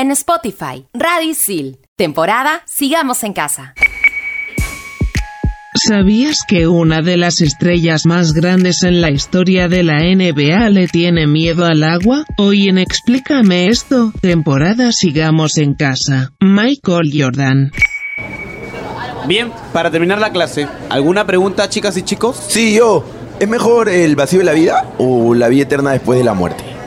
en Spotify. Radisil. Temporada Sigamos en Casa. ¿Sabías que una de las estrellas más grandes en la historia de la NBA le tiene miedo al agua? Hoy en Explícame esto, temporada Sigamos en Casa. Michael Jordan. Bien, para terminar la clase, ¿alguna pregunta, chicas y chicos? Sí, yo. ¿Es mejor el vacío de la vida o la vida eterna después de la muerte?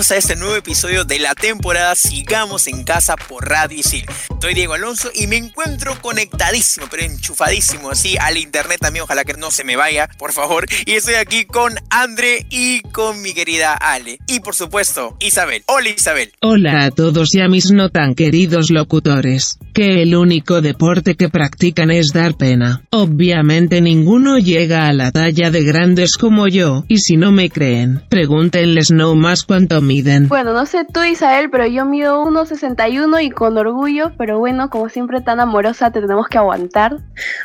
A este nuevo episodio de la temporada Sigamos en Casa por Radio Isil. Soy Diego Alonso y me encuentro conectadísimo, pero enchufadísimo así al internet también. Ojalá que no se me vaya, por favor. Y estoy aquí con André y con mi querida Ale. Y por supuesto, Isabel. Hola Isabel. Hola a todos y a mis no tan queridos locutores. Que el único deporte que practican es dar pena. Obviamente ninguno llega a la talla de grandes como yo, y si no me creen, pregúntenles no más cuánto miden. Bueno, no sé tú Isabel, pero yo mido 1,61 y con orgullo, pero bueno, como siempre tan amorosa te tenemos que aguantar.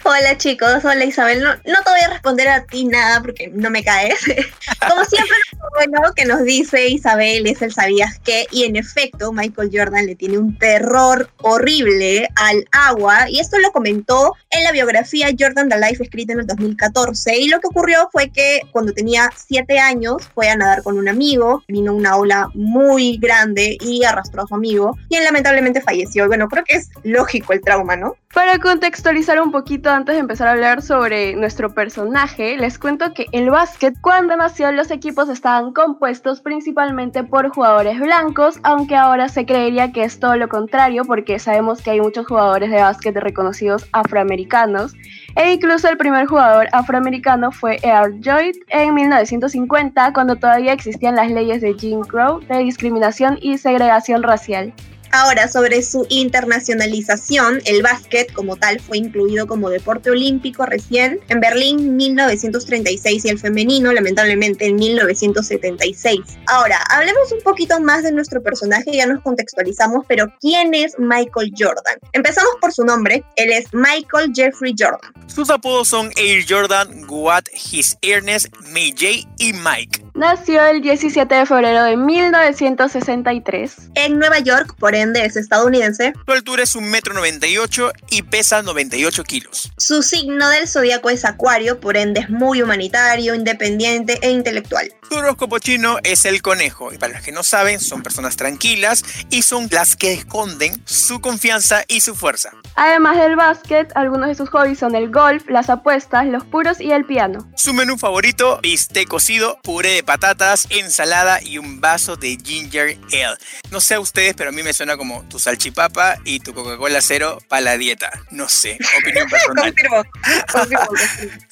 Hola chicos, hola Isabel. No, no te voy a responder a ti nada porque no me caes. Como siempre, lo bueno que nos dice Isabel es el sabías que, y en efecto, Michael Jordan le tiene un terror horrible al agua, y esto lo comentó en la biografía Jordan the Life escrita en el 2014. Y lo que ocurrió fue que cuando tenía 7 años fue a nadar con un amigo, vino una ola muy grande y arrastró a su amigo, quien lamentablemente falleció. Bueno, creo que es lógico el trauma, ¿no? Para contextualizar un poquito antes de empezar a hablar sobre nuestro personaje, les cuento que el básquet cuando nació los equipos estaban compuestos principalmente por jugadores blancos, aunque ahora se creería que es todo lo contrario porque sabemos que hay muchos jugadores de básquet reconocidos afroamericanos e incluso el primer jugador afroamericano fue Earl Lloyd en 1950 cuando todavía existían las leyes de Jim Crow de discriminación y segregación racial. Ahora, sobre su internacionalización, el básquet como tal fue incluido como deporte olímpico recién en Berlín 1936 y el femenino lamentablemente en 1976. Ahora, hablemos un poquito más de nuestro personaje, ya nos contextualizamos, pero ¿quién es Michael Jordan? Empezamos por su nombre, él es Michael Jeffrey Jordan. Sus apodos son Air Jordan, What, His Earnest, May J y Mike. Nació el 17 de febrero de 1963. En Nueva York, por ende es estadounidense. Su altura es 1,98 m y pesa 98 kilos. Su signo del zodiaco es Acuario, por ende es muy humanitario, independiente e intelectual. Su horóscopo chino es el conejo, y para los que no saben, son personas tranquilas y son las que esconden su confianza y su fuerza. Además del básquet, algunos de sus hobbies son el golf, las apuestas, los puros y el piano. Su menú favorito, bistec cocido, puré de patatas, ensalada y un vaso de ginger ale. No sé a ustedes, pero a mí me suena como tu salchipapa y tu Coca-Cola cero para la dieta. No sé, opinión personal.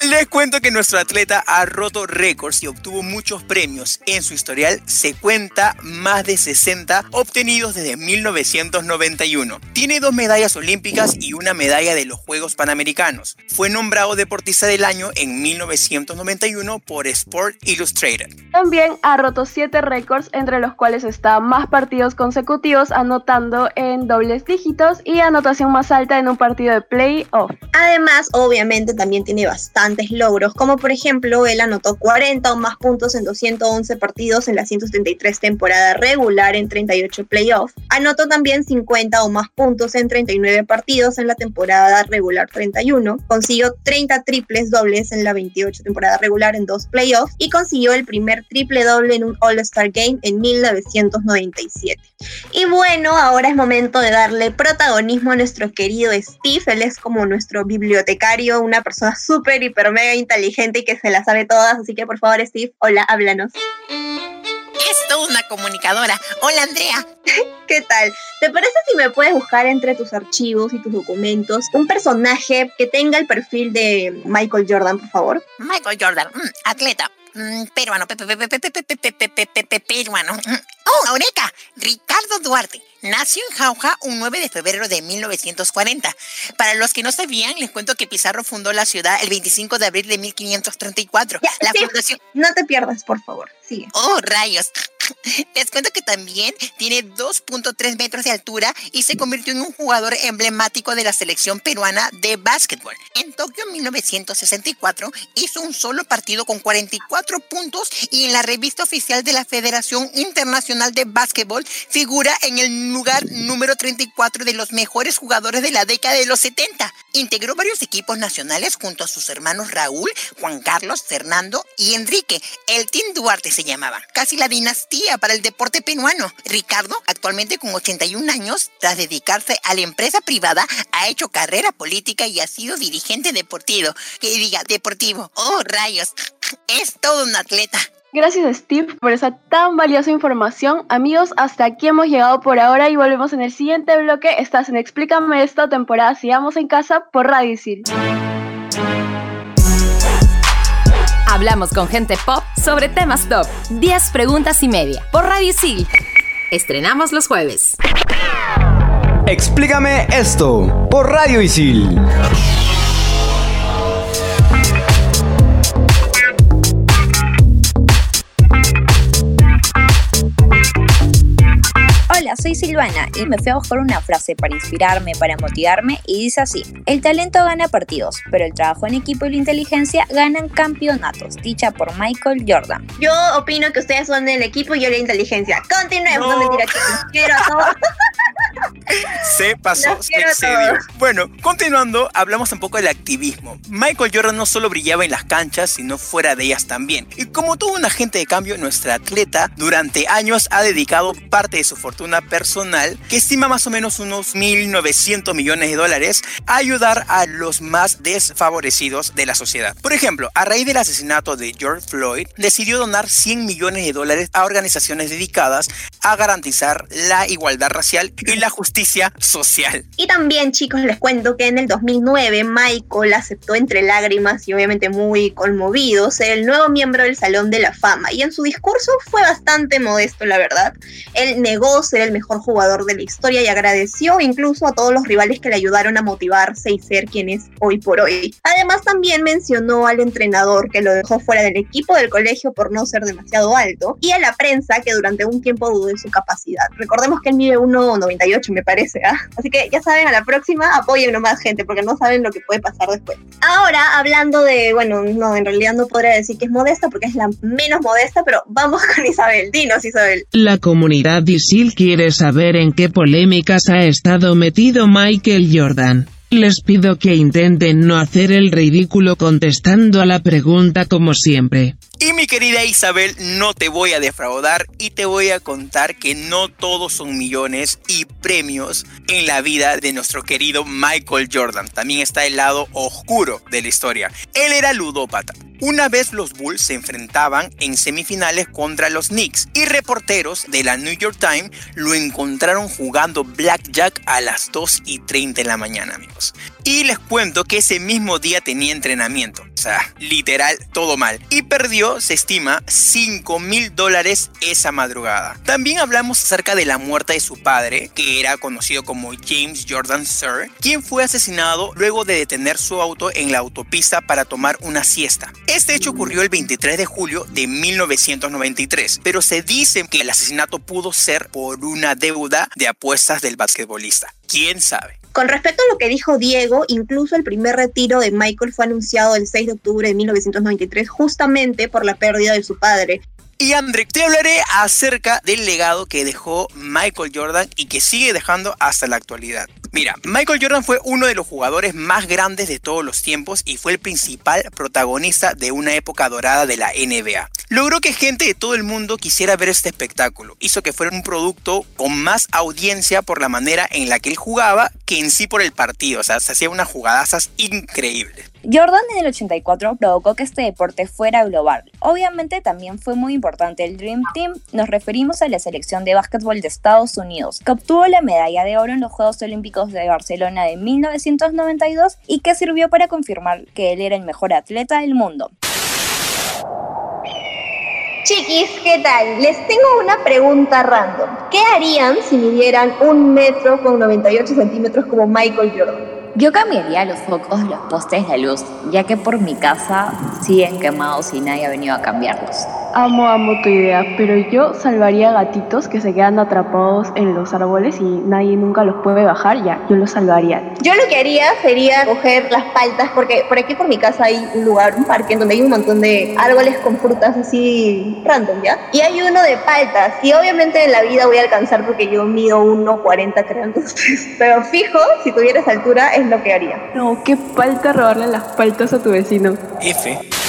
Les cuento que nuestro atleta ha roto récords y obtuvo muchos premios. En su historial se cuenta más de 60 obtenidos desde 1991. Tiene dos medallas olímpicas y una medalla de los Juegos Panamericanos. Fue nombrado deportista del año en 1991 por Sport Illustrated. También ha roto 7 récords, entre los cuales está más partidos consecutivos, anotando en dobles dígitos y anotación más alta en un partido de playoff. Además, obviamente también tiene bastantes logros, como por ejemplo, él anotó 40 o más puntos en 211 partidos en la 173 temporada regular en 38 playoffs. Anotó también 50 o más puntos en 39 partidos en la temporada regular 31. Consiguió 30 triples dobles en la 28 temporada regular en dos playoffs y consiguió el primer triple doble en un All-Star Game en 1997. Y bueno, ahora es momento de darle protagonismo a nuestro querido Steve. Él es como nuestro bibliotecario, una persona súper, hiper, mega inteligente y que se la sabe todas. Así que por favor, Steve, hola, háblanos. Es toda una comunicadora. Hola, Andrea. ¿Qué tal? ¿Te parece si me puedes buscar entre tus archivos y tus documentos un personaje que tenga el perfil de Michael Jordan, por favor? Michael Jordan, mm, atleta peruano, peruano. ¡Oh, Eureka! Ricardo Duarte. Nació en Jauja un 9 de febrero de 1940. Para los que no sabían, les cuento que Pizarro fundó la ciudad el 25 de abril de 1534. Ya, la fundación... No te pierdas, por favor. Sigue. Oh, rayos. Les cuento que también tiene 2.3 metros de altura y se convirtió en un jugador emblemático de la selección peruana de básquetbol. En Tokio 1964 hizo un solo partido con 44 puntos y en la revista oficial de la Federación Internacional de Básquetbol figura en el lugar número 34 de los mejores jugadores de la década de los 70. Integró varios equipos nacionales junto a sus hermanos Raúl, Juan Carlos, Fernando y Enrique. El Team Duarte se llamaba. Casi la dinastía para el deporte peruano. Ricardo, actualmente con 81 años, tras dedicarse a la empresa privada, ha hecho carrera política y ha sido dirigente deportivo. Que diga, deportivo. Oh, rayos. Es todo un atleta. Gracias Steve por esa tan valiosa información. Amigos, hasta aquí hemos llegado por ahora y volvemos en el siguiente bloque. Estás en Explícame esto, temporada Sigamos en casa por Radio Isil. Hablamos con gente pop sobre temas top. 10 preguntas y media por Radio Isil. Estrenamos los jueves. Explícame esto por Radio Isil. Soy Silvana y me fui a buscar una frase para inspirarme, para motivarme y dice así, el talento gana partidos, pero el trabajo en equipo y la inteligencia ganan campeonatos, dicha por Michael Jordan. Yo opino que ustedes son el equipo y yo la inteligencia. Continuemos, no, mentira, chicos. Quiero a todos. Se pasó, a excedió. todos. Bueno, continuando, hablamos un poco del activismo. Michael Jordan no solo brillaba en las canchas, sino fuera de ellas también. Y como todo un agente de cambio, nuestra atleta durante años ha dedicado parte de su fortuna personal, que estima más o menos unos 1.900 millones de dólares, a ayudar a los más desfavorecidos de la sociedad. Por ejemplo, a raíz del asesinato de George Floyd, decidió donar 100 millones de dólares a organizaciones dedicadas a garantizar la igualdad racial y la justicia social. Y también, chicos, les cuento que en el 2009 Michael aceptó entre lágrimas y obviamente muy conmovido ser el nuevo miembro del Salón de la Fama. Y en su discurso fue bastante modesto, la verdad. Él negó ser el mejor jugador de la historia y agradeció incluso a todos los rivales que le ayudaron a motivarse y ser quien es hoy por hoy. Además, también mencionó al entrenador que lo dejó fuera del equipo del colegio por no ser demasiado alto y a la prensa que durante un tiempo dudó de su capacidad. Recordemos que él mide 1,98 me parece, ¿ah? Así que ya saben, a la próxima apoyen nomás gente porque no saben lo que puede pasar después. Ahora, hablando de, bueno, no, en realidad no podría decir que es modesta porque es la menos modesta, pero vamos con Isabel. Dinos, Isabel. La comunidad Isil quiere saber en qué polémicas ha estado metido Michael Jordan. Les pido que intenten no hacer el ridículo contestando a la pregunta como siempre. Y mi querida Isabel, no te voy a defraudar y te voy a contar que no todos son millones y premios en la vida de nuestro querido Michael Jordan. También está el lado oscuro de la historia. Él era ludópata. Una vez los Bulls se enfrentaban en semifinales contra los Knicks y reporteros de la New York Times lo encontraron jugando blackjack a las 2 y 30 de la mañana, amigos. Y les cuento que ese mismo día tenía entrenamiento. O sea, literal, todo mal. Y perdió, se estima, 5 mil dólares esa madrugada. También hablamos acerca de la muerte de su padre, que era conocido como James Jordan Sir, quien fue asesinado luego de detener su auto en la autopista para tomar una siesta. Este hecho ocurrió el 23 de julio de 1993, pero se dice que el asesinato pudo ser por una deuda de apuestas del basquetbolista. ¿Quién sabe? Con respecto a lo que dijo Diego, incluso el primer retiro de Michael fue anunciado el 6 de octubre de 1993 justamente por la pérdida de su padre. Y André, te hablaré acerca del legado que dejó Michael Jordan y que sigue dejando hasta la actualidad. Mira, Michael Jordan fue uno de los jugadores más grandes de todos los tiempos y fue el principal protagonista de una época dorada de la NBA. Logró que gente de todo el mundo quisiera ver este espectáculo. Hizo que fuera un producto con más audiencia por la manera en la que él jugaba que en sí por el partido. O sea, se hacía unas jugadazas increíbles. Jordan en el 84 provocó que este deporte fuera global. Obviamente también fue muy importante el Dream Team. Nos referimos a la selección de básquetbol de Estados Unidos, que obtuvo la medalla de oro en los Juegos Olímpicos de Barcelona de 1992 y que sirvió para confirmar que él era el mejor atleta del mundo. Chiquis, ¿qué tal? Les tengo una pregunta random. ¿Qué harían si midieran un metro con 98 centímetros como Michael Jordan? Yo cambiaría los focos, los postes de luz, ya que por mi casa siguen quemados y nadie ha venido a cambiarlos. Amo, amo tu idea, pero yo salvaría gatitos que se quedan atrapados en los árboles y nadie nunca los puede bajar, ya, yo los salvaría. Yo lo que haría sería coger las paltas, porque por aquí por mi casa hay un lugar, un parque, en donde hay un montón de árboles con frutas así random, ¿ya? Y hay uno de paltas, y obviamente en la vida voy a alcanzar porque yo mido 1,40 creo, entonces, pero fijo, si tuviera esa altura, es lo que haría. No, qué falta robarle las paltas a tu vecino. F.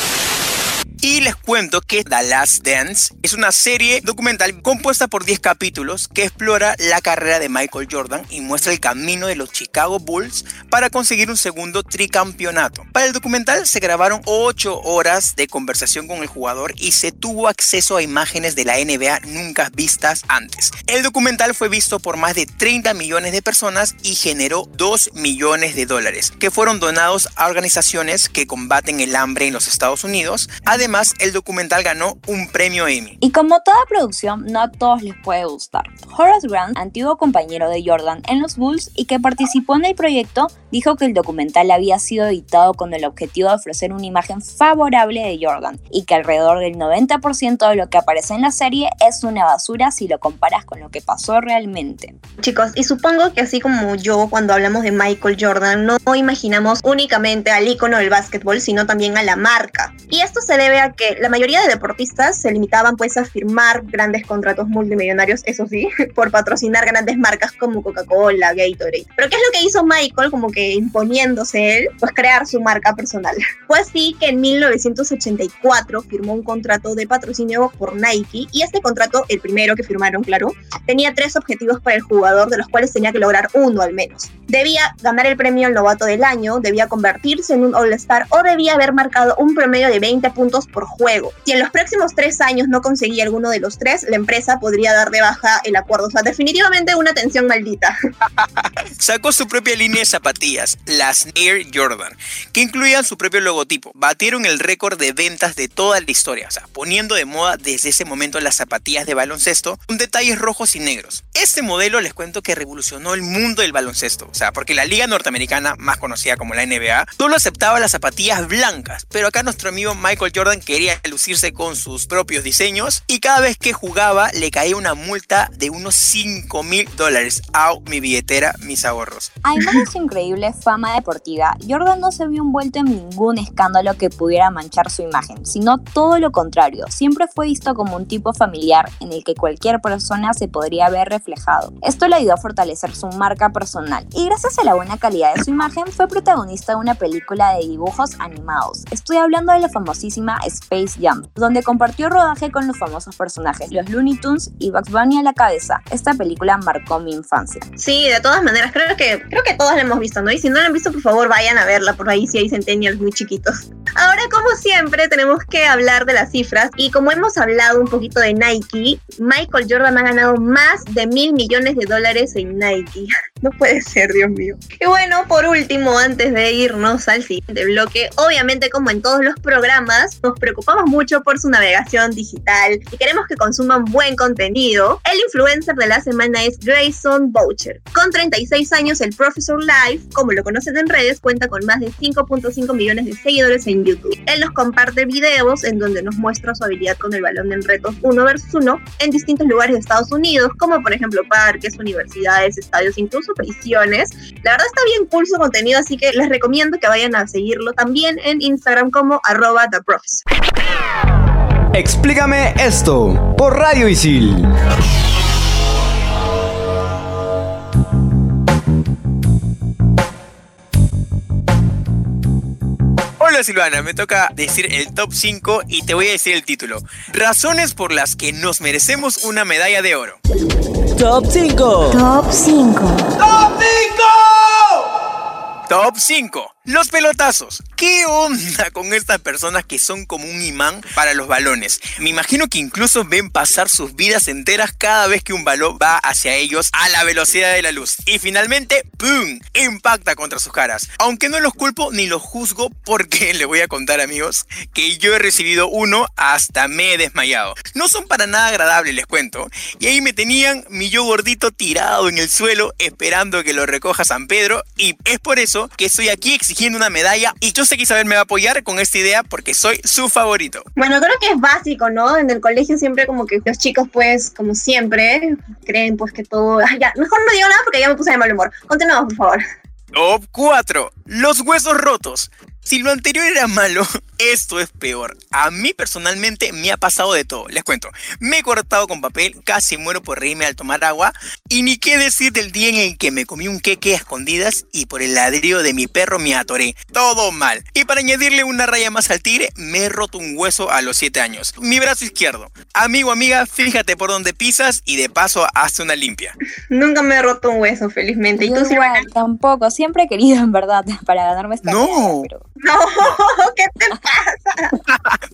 Y les cuento que The Last Dance es una serie documental compuesta por 10 capítulos que explora la carrera de Michael Jordan y muestra el camino de los Chicago Bulls para conseguir un segundo tricampeonato. Para el documental se grabaron 8 horas de conversación con el jugador y se tuvo acceso a imágenes de la NBA nunca vistas antes. El documental fue visto por más de 30 millones de personas y generó 2 millones de dólares que fueron donados a organizaciones que combaten el hambre en los Estados Unidos. Además, el documental ganó un premio Emmy. Y como toda producción, no a todos les puede gustar. Horace Grant, antiguo compañero de Jordan en los Bulls y que participó en el proyecto, dijo que el documental había sido editado con el objetivo de ofrecer una imagen favorable de Jordan y que alrededor del 90% de lo que aparece en la serie es una basura si lo comparas con lo que pasó realmente. Chicos, y supongo que así como yo cuando hablamos de Michael Jordan, no imaginamos únicamente al icono del básquetbol, sino también a la marca. Y esto se debe a que la mayoría de deportistas se limitaban pues a firmar grandes contratos multimillonarios, eso sí, por patrocinar grandes marcas como Coca-Cola, Gatorade. Pero ¿qué es lo que hizo Michael como que imponiéndose él? Pues crear su marca personal. Fue así que en 1984 firmó un contrato de patrocinio por Nike y este contrato, el primero que firmaron, claro, tenía tres objetivos para el jugador de los cuales tenía que lograr uno al menos. Debía ganar el premio al novato del año, debía convertirse en un All-Star o debía haber marcado un promedio de 20 puntos por juego. Si en los próximos tres años no conseguía alguno de los tres, la empresa podría dar de baja el acuerdo. O sea, definitivamente una tensión maldita. Sacó su propia línea de zapatillas, las Air Jordan, que incluían su propio logotipo. Batieron el récord de ventas de toda la historia, o sea, poniendo de moda desde ese momento las zapatillas de baloncesto con detalles rojos y negros. Este modelo les cuento que revolucionó el mundo del baloncesto, porque la liga norteamericana, más conocida como la NBA, solo aceptaba las zapatillas blancas, pero acá nuestro amigo Michael Jordan quería lucirse con sus propios diseños y cada vez que jugaba le caía una multa de unos 5 mil dólares. ¡Au! Mi billetera, mis ahorros. Además de su increíble fama deportiva, Jordan no se vio envuelto en ningún escándalo que pudiera manchar su imagen, sino todo lo contrario. Siempre fue visto como un tipo familiar en el que cualquier persona se podría ver reflejado. Esto le ayudó a fortalecer su marca personal y gracias a la buena calidad de su imagen fue protagonista de una película de dibujos animados. Estoy hablando de la famosísima Space Jam, donde compartió rodaje con los famosos personajes, los Looney Tunes y Bugs Bunny a la cabeza. Esta película marcó mi infancia. Sí, de todas maneras, creo que, creo que todos la hemos visto, ¿no? Y si no la han visto, por favor, vayan a verla, por ahí si hay centennials muy chiquitos. Ahora, como siempre, tenemos que hablar de las cifras y como hemos hablado un poquito de Nike, Michael Jordan ha ganado más de mil millones de dólares en Nike. No puede ser, Dios mío. Y bueno, por último, antes de irnos al siguiente bloque, obviamente como en todos los programas, nos preocupamos mucho por su navegación digital y queremos que consuman buen contenido. El influencer de la semana es Grayson Boucher. Con 36 años, el Professor Live, como lo conocen en redes, cuenta con más de 5.5 millones de seguidores en YouTube. Él nos comparte videos en donde nos muestra su habilidad con el balón en retos uno versus uno en distintos lugares de Estados Unidos, como por ejemplo parques, universidades, estadios, incluso prisiones. La verdad está bien cool su contenido, así que les recomiendo que vayan a seguirlo también en Instagram como arroba theprofessor. Explícame esto por Radio Isil. Hola Silvana, me toca decir el top 5 y te voy a decir el título. Razones por las que nos merecemos una medalla de oro. Top 5. Top 5. ¡Top 5! Top 5. Los pelotazos. ¿Qué onda con estas personas que son como un imán para los balones? Me imagino que incluso ven pasar sus vidas enteras cada vez que un balón va hacia ellos a la velocidad de la luz. Y finalmente, ¡pum! Impacta contra sus caras. Aunque no los culpo ni los juzgo porque les voy a contar amigos que yo he recibido uno hasta me he desmayado. No son para nada agradables, les cuento. Y ahí me tenían mi yo gordito tirado en el suelo esperando que lo recoja San Pedro. Y es por eso que estoy aquí exigiendo una medalla y yo sé que Isabel me va a apoyar con esta idea porque soy su favorito. Bueno, creo que es básico, ¿no? En el colegio siempre como que los chicos pues, como siempre, creen pues que todo... ya, mejor no digo nada porque ya me puse de mal humor. Continuamos, por favor. Top 4. Los huesos rotos. Si lo anterior era malo, esto es peor. A mí personalmente me ha pasado de todo. Les cuento. Me he cortado con papel, casi muero por reírme al tomar agua. Y ni qué decir del día en el que me comí un queque a escondidas y por el ladrillo de mi perro me atoré. Todo mal. Y para añadirle una raya más al tigre, me he roto un hueso a los 7 años. Mi brazo izquierdo. Amigo, amiga, fíjate por dónde pisas y de paso hazte una limpia. Nunca me he roto un hueso, felizmente. ¿Y tú, igual, tampoco. Siempre he querido, en verdad, para ganarme esta No. pero... No, ¿qué te pasa?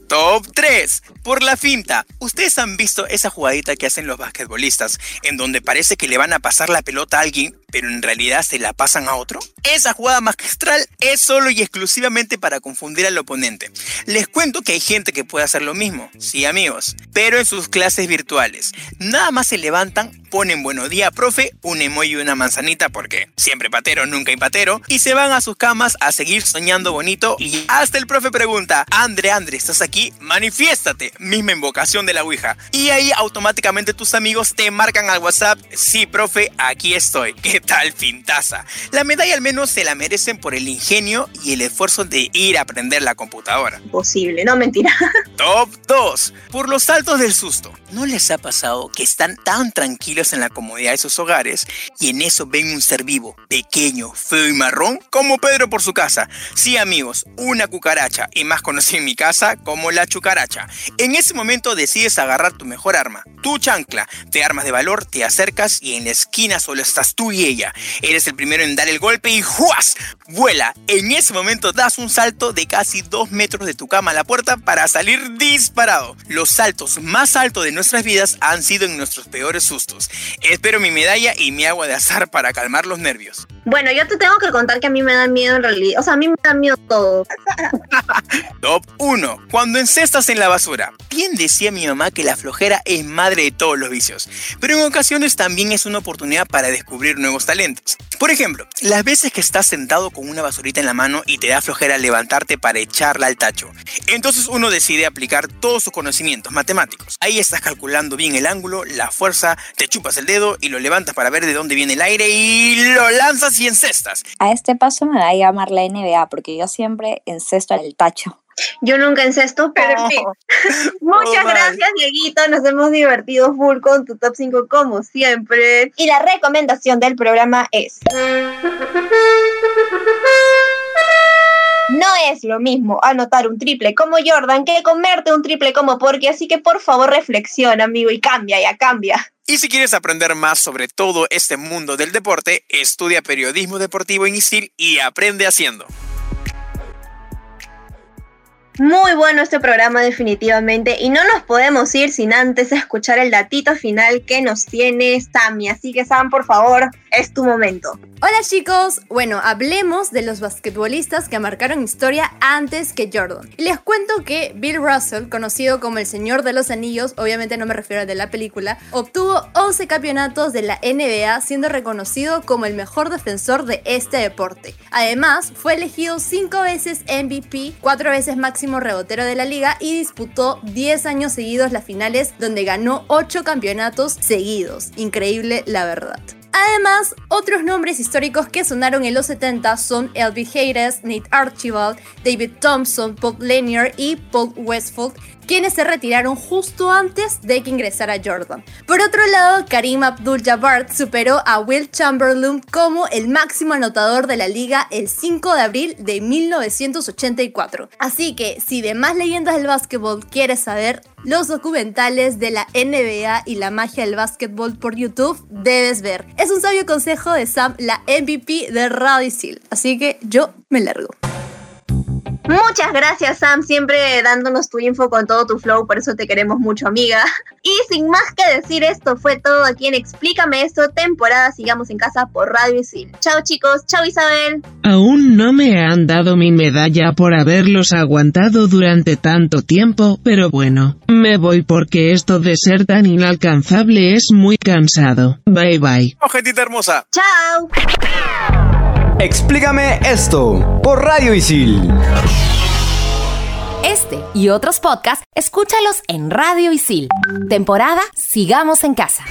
Top 3. Por la finta. Ustedes han visto esa jugadita que hacen los basquetbolistas, en donde parece que le van a pasar la pelota a alguien, pero en realidad se la pasan a otro. Esa jugada magistral es solo y exclusivamente para confundir al oponente. Les cuento que hay gente que puede hacer lo mismo, sí amigos, pero en sus clases virtuales. Nada más se levantan, ponen buenos días, profe, un emoji y una manzanita porque siempre patero, nunca impatero, y se van a sus camas a seguir soñando bonito y hasta el profe pregunta, Andre, Andre, ¿estás aquí? Manifiéstate, misma invocación de la Ouija. Y ahí automáticamente tus amigos te marcan al WhatsApp, sí, profe, aquí estoy. ¿Qué tal fintaza? La medalla al menos se la merecen por el ingenio y el esfuerzo de ir a aprender la computadora. Posible, no mentira. Top 2. Por los saltos del susto. ¿No les ha pasado que están tan tranquilos en la comodidad de sus hogares y en eso ven un ser vivo, pequeño, feo y marrón, como Pedro por su casa? Sí, amigos, una cucaracha, y más conocida en mi casa como la chucaracha. En ese momento decides agarrar tu mejor arma, tu chancla. Te armas de valor, te acercas y en la esquina solo estás tú y ella. Eres el primero en dar el golpe y ¡juas! Vuela. En ese momento das un salto de casi dos metros de tu cama a la puerta para salir disparado. Los saltos más altos de nuestras vidas han sido en nuestros peores sustos. Espero mi medalla y mi agua de azar para calmar los nervios. Bueno, yo te tengo que contar que a mí me da miedo en realidad. O sea, a mí me da miedo todo. Top 1. Cuando encestas en la basura. Bien decía mi mamá que la flojera es madre de todos los vicios, pero en ocasiones también es una oportunidad para descubrir nuevos talentos. Por ejemplo, las veces que estás sentado con una basurita en la mano y te da flojera levantarte para echarla al tacho. Entonces uno decide aplicar todos sus conocimientos matemáticos. Ahí estás calculando bien el ángulo, la fuerza, te chupas el dedo y lo levantas para ver de dónde viene el aire y lo lanzas y encestas. A este paso me va a llamar la NBA porque yo siempre encesto el tacho. Yo nunca encesto, pero en fin. Muchas gracias, Dieguito. Nos hemos divertido full con tu top 5 como siempre. Y la recomendación del programa es... No es lo mismo anotar un triple como Jordan que comerte un triple como Porque, así que por favor reflexiona, amigo, y cambia, ya cambia. Y si quieres aprender más sobre todo este mundo del deporte, estudia periodismo deportivo en ISIL y aprende haciendo. Muy bueno este programa definitivamente y no nos podemos ir sin antes escuchar el datito final que nos tiene Sammy. Así que Sam, por favor, es tu momento. Hola chicos, bueno, hablemos de los basquetbolistas que marcaron historia antes que Jordan. Y les cuento que Bill Russell, conocido como el Señor de los Anillos, obviamente no me refiero al de la película, obtuvo 11 campeonatos de la NBA siendo reconocido como el mejor defensor de este deporte. Además, fue elegido 5 veces MVP, 4 veces máximo rebotero de la liga y disputó 10 años seguidos las finales donde ganó 8 campeonatos seguidos. Increíble la verdad. Además, otros nombres históricos que sonaron en los 70 son Elby Hayes, Nate Archibald, David Thompson, Paul Lanier y Paul Westphal, quienes se retiraron justo antes de que ingresara Jordan. Por otro lado, Karim Abdul-Jabbar superó a Will Chamberlain como el máximo anotador de la liga el 5 de abril de 1984. Así que, si de más leyendas del básquetbol quieres saber, los documentales de la NBA y la magia del básquetbol por YouTube, debes ver. Es un sabio consejo de Sam, la MVP de Radicil. Así que yo me largo. Muchas gracias, Sam, siempre dándonos tu info con todo tu flow, por eso te queremos mucho, amiga. Y sin más que decir, esto fue todo aquí en Explícame esto, temporada Sigamos en Casa por Radio Isil. Chao, chicos. Chao, Isabel. Aún no me han dado mi medalla por haberlos aguantado durante tanto tiempo, pero bueno, me voy porque esto de ser tan inalcanzable es muy cansado. Bye bye. Gentita hermosa. Chao. Explícame esto por Radio Isil. Este y otros podcasts, escúchalos en Radio Isil. Temporada Sigamos en Casa.